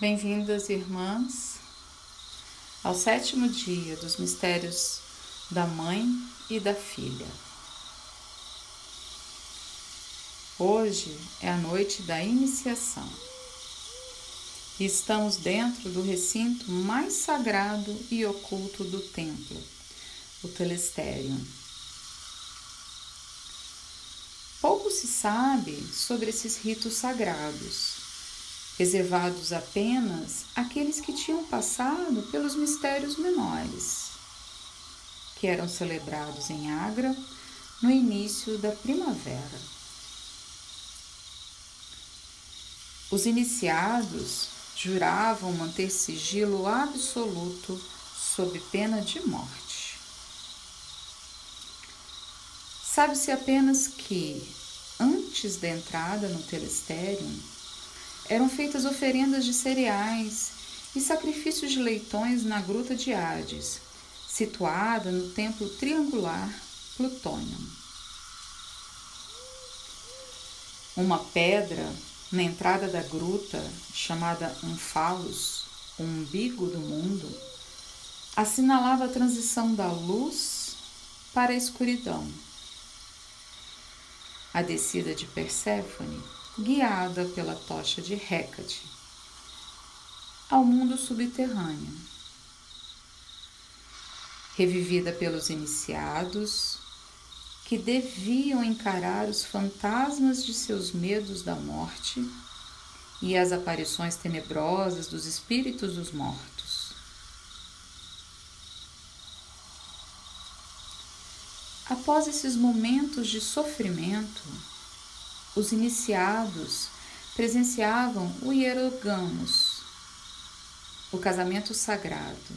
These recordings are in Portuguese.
Bem-vindas, irmãs, ao sétimo dia dos mistérios da Mãe e da Filha. Hoje é a noite da iniciação e estamos dentro do recinto mais sagrado e oculto do templo, o Telestério. Pouco se sabe sobre esses ritos sagrados reservados apenas àqueles que tinham passado pelos mistérios menores, que eram celebrados em Agra no início da primavera. Os iniciados juravam manter sigilo absoluto sob pena de morte. Sabe-se apenas que, antes da entrada no telestério, eram feitas oferendas de cereais e sacrifícios de leitões na Gruta de Hades, situada no templo triangular Plutônio. Uma pedra na entrada da gruta, chamada Umphalos, o umbigo do mundo, assinalava a transição da luz para a escuridão. A descida de Perséfone guiada pela tocha de Hecate ao mundo subterrâneo. Revivida pelos iniciados, que deviam encarar os fantasmas de seus medos da morte e as aparições tenebrosas dos espíritos dos mortos. Após esses momentos de sofrimento, os iniciados presenciavam o hierogamos, o casamento sagrado,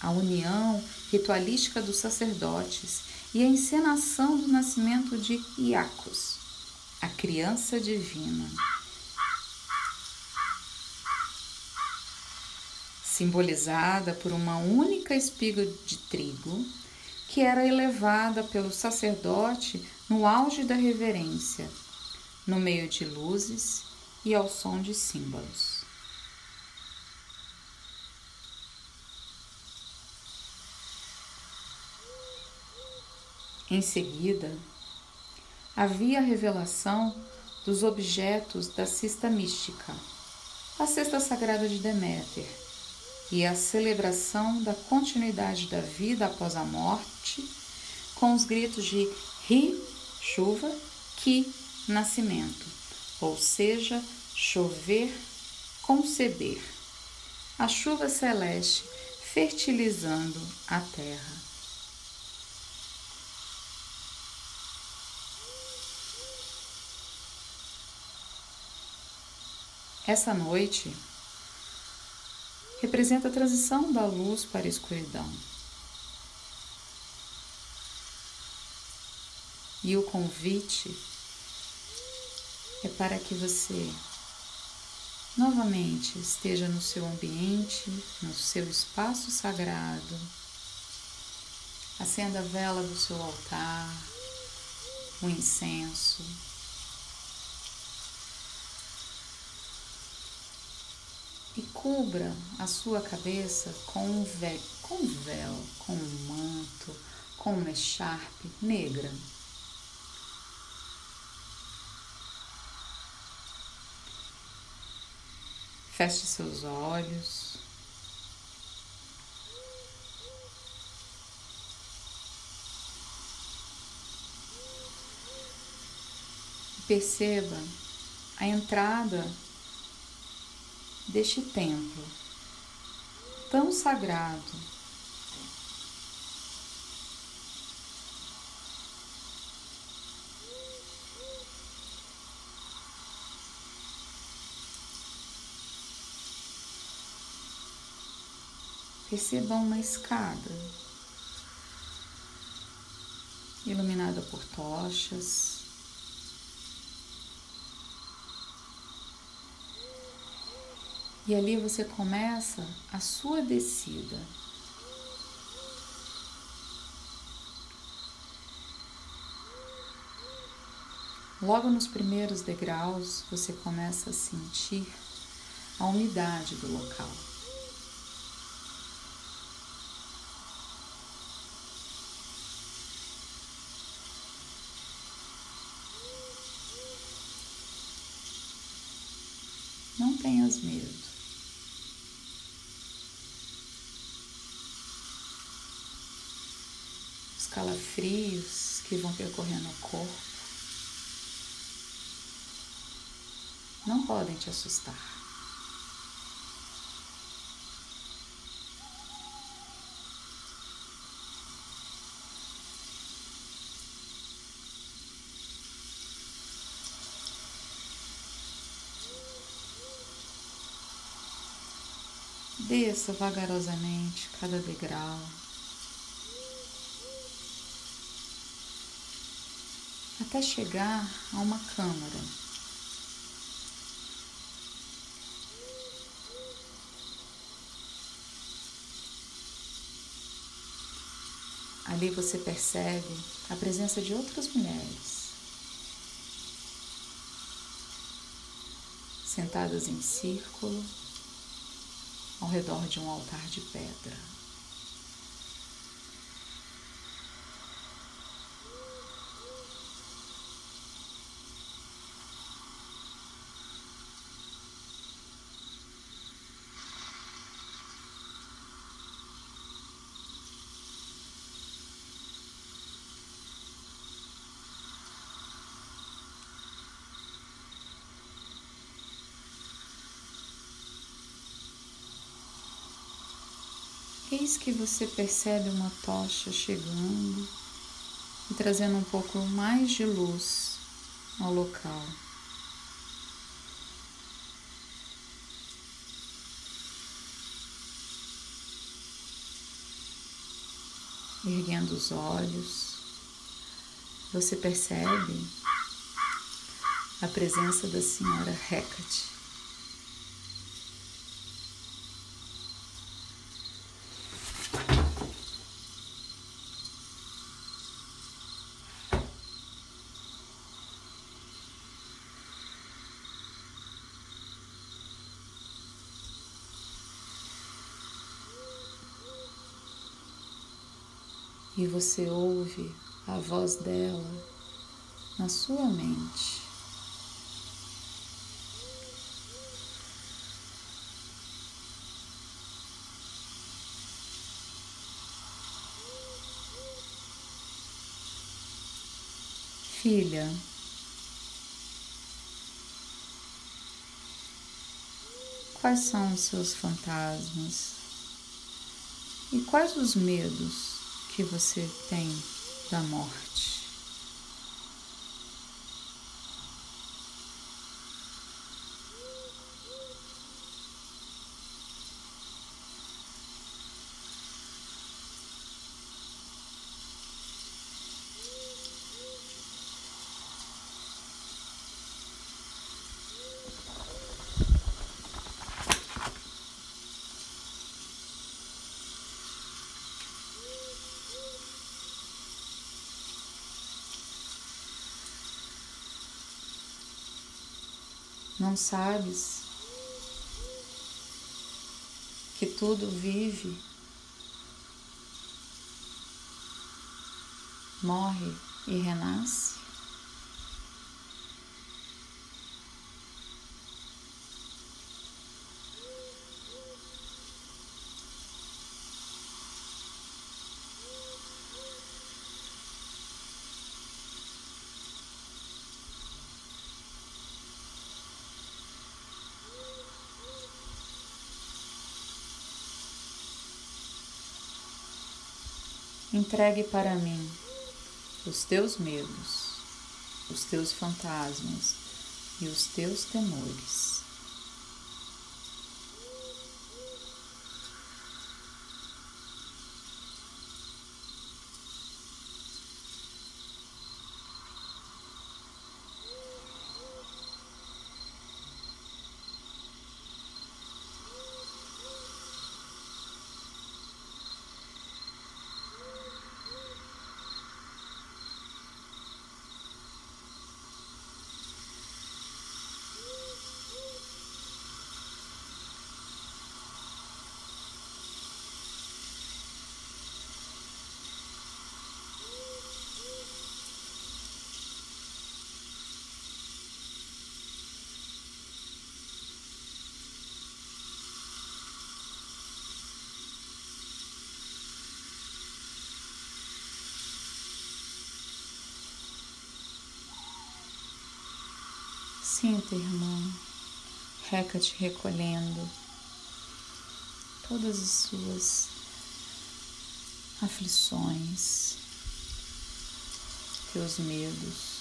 a união ritualística dos sacerdotes e a encenação do nascimento de Iacos, a criança divina. Simbolizada por uma única espiga de trigo que era elevada pelo sacerdote no auge da reverência, no meio de luzes e ao som de símbolos. Em seguida, havia a revelação dos objetos da cesta mística, a cesta sagrada de Deméter, e a celebração da continuidade da vida após a morte, com os gritos de Ri, chuva, Ki, nascimento, ou seja, chover, conceber. A chuva celeste fertilizando a terra. Essa noite representa a transição da luz para a escuridão. E o convite é para que você novamente esteja no seu ambiente, no seu espaço sagrado. Acenda a vela do seu altar, o incenso. E cubra a sua cabeça com um véu, com um véu, com um manto, com uma echarpe negra. Feche seus olhos. Perceba a entrada deste templo tão sagrado Perceba uma escada iluminada por tochas. E ali você começa a sua descida. Logo nos primeiros degraus, você começa a sentir a umidade do local. Não tenhas medo. Os calafrios que vão percorrendo o corpo não podem te assustar. Desça vagarosamente cada degrau. Até chegar a uma câmara. Ali você percebe a presença de outras mulheres. Sentadas em círculo, ao redor de um altar de pedra. Eis que você percebe uma tocha chegando e trazendo um pouco mais de luz ao local. Erguendo os olhos, você percebe a presença da senhora Hecate e você ouve a voz dela na sua mente. Filha, quais são os seus fantasmas e quais os medos que você tem da morte. Não sabes que tudo vive, morre e renasce? Entregue para mim os teus medos, os teus fantasmas e os teus temores. Sinta, irmã, Reca te recolhendo todas as suas aflições, teus medos.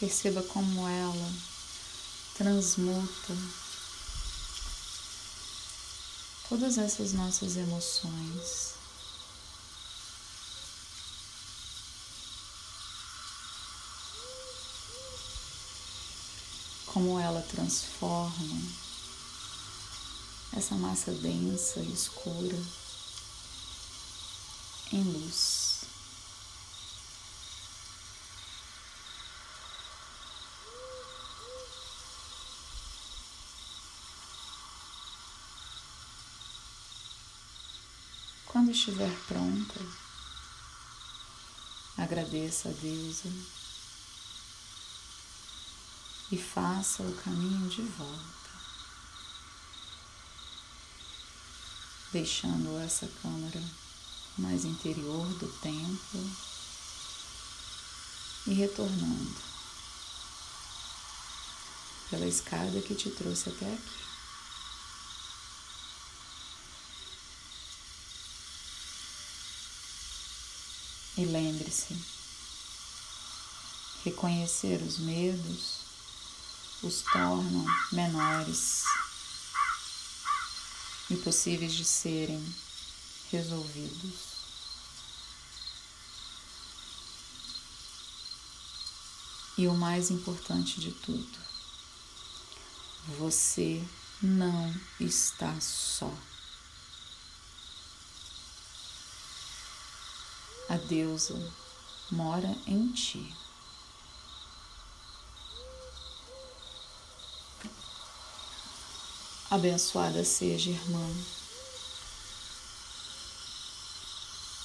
Perceba como ela transmuta todas essas nossas emoções. Como ela transforma essa massa densa e escura em luz. Quando estiver pronta, agradeça a deusa e faça o caminho de volta, deixando essa câmara mais interior do templo e retornando pela escada que te trouxe até aqui. E lembre-se, reconhecer os medos os tornam menores e possíveis de serem resolvidos. E o mais importante de tudo, você não está só. A deusa mora em ti. Abençoada seja, irmã